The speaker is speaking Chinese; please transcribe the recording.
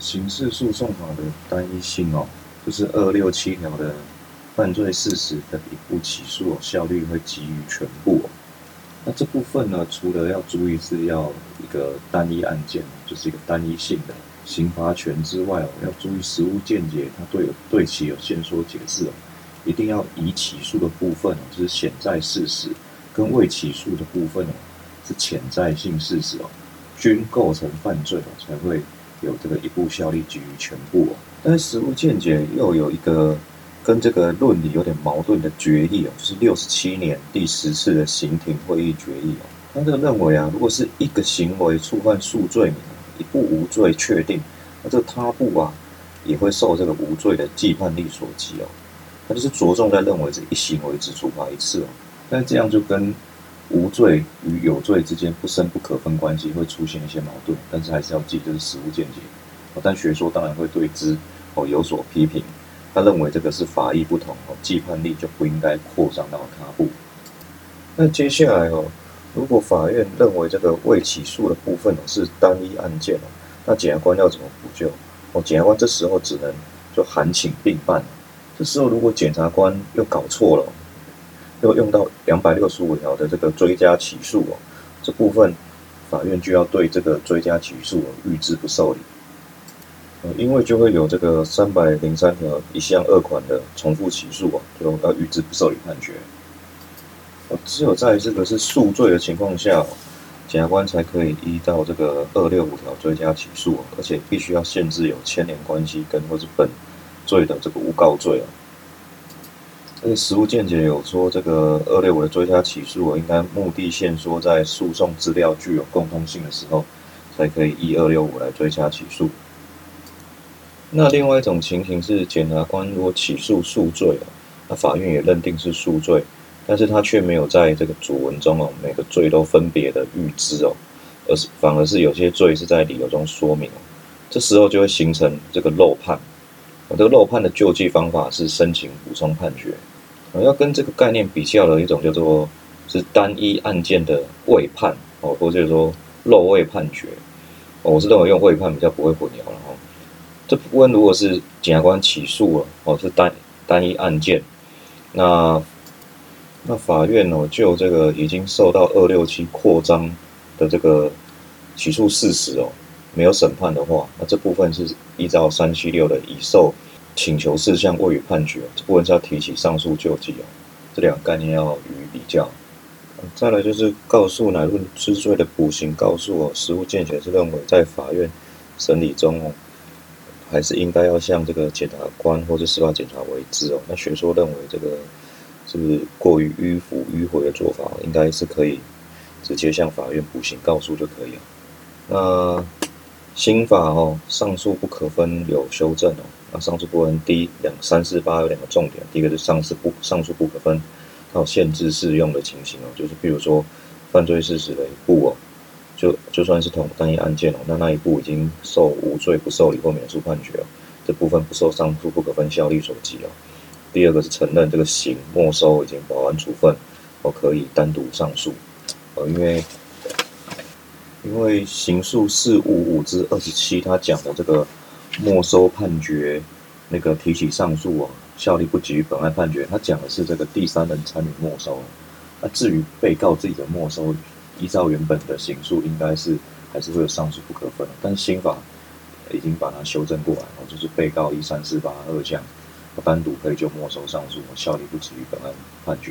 刑事诉讼法的单一性哦，就是二六七条的犯罪事实的一步起诉哦，效率会基于全部哦。那这部分呢，除了要注意是要一个单一案件，就是一个单一性的刑罚权之外哦，要注意实务见解，它对对其有限说解释哦，一定要已起诉的部分哦，就是潜在事实，跟未起诉的部分哦，是潜在性事实哦，均构成犯罪哦，才会。有这个一步效力基于全部哦，但是实务见解又有一个跟这个论理有点矛盾的决议哦，就是六十七年第十次的刑庭会议决议哦，他这个认为啊，如果是一个行为触犯数罪名，一步无罪确定，那这他部啊也会受这个无罪的既判力所及哦，他就是着重在认为这一行为只处罚一次哦，但这样就跟。无罪与有罪之间不生不可分关系会出现一些矛盾，但是还是要记，就是实物见解。但学说当然会对之哦有所批评。他认为这个是法益不同哦，既判力就不应该扩张到他部。那接下来哦，如果法院认为这个未起诉的部分哦是单一案件哦，那检察官要怎么补救？哦，检察官这时候只能就函请并办。这时候如果检察官又搞错了。又用到两百六十五条的这个追加起诉哦，这部分法院就要对这个追加起诉预知不受理，呃，因为就会有这个三百零三条一项二款的重复起诉哦，就要预知不受理判决。只有在这个是数罪的情况下，检察官才可以依照这个二六五条追加起诉，而且必须要限制有牵连关系跟或是本罪的这个诬告罪啊。这个实务见解有说，这个二六五的追加起诉，应该目的限缩在诉讼资料具有共通性的时候，才可以依二六五来追加起诉。那另外一种情形是，检察官如果起诉数罪哦，那法院也认定是数罪，但是他却没有在这个主文中哦，每个罪都分别的预知哦，而是反而是有些罪是在理由中说明哦，这时候就会形成这个漏判。我这个漏判的救济方法是申请补充判决。我要跟这个概念比较的一种叫做是单一案件的未判哦，或者说漏未判决，我是认为用未判比较不会混淆了哈。这部分如果是检察官起诉了哦，是单单一案件，那那法院哦就这个已经受到二六七扩张的这个起诉事实哦，没有审判的话，那这部分是依照三七六的已受。请求事项未予判决，这部分是要提起上诉救济哦。这两个概念要予以比较。再来就是告诉乃论之罪的补刑告诉哦，实务见解是认为在法院审理中哦，还是应该要向这个检察官或者司法检察为之哦。那学说认为这个是过于迂腐迂回的做法，应该是可以直接向法院补刑告诉就可以了。那新法哦，上诉不可分有修正哦。那上诉部分第一两三四八有两个重点，第一个是上诉不上诉不可分，它有限制适用的情形哦，就是比如说犯罪事实的一步哦，就就算是同单一案件哦，那那一步已经受无罪不受理或免诉判决哦，这部分不受上诉不可分效力所及哦。第二个是承认这个刑没收已经保安处分，哦可以单独上诉，呃因为因为刑诉四五五之二十七，他讲的这个。没收判决，那个提起上诉哦，效力不及于本案判决。他讲的是这个第三人参与没收，那至于被告自己的没收，依照原本的刑诉，应该是还是会有上诉不可分。但新法已经把它修正过来了，就是被告一三四八二项，单独可以就没收上诉，效力不及于本案判决。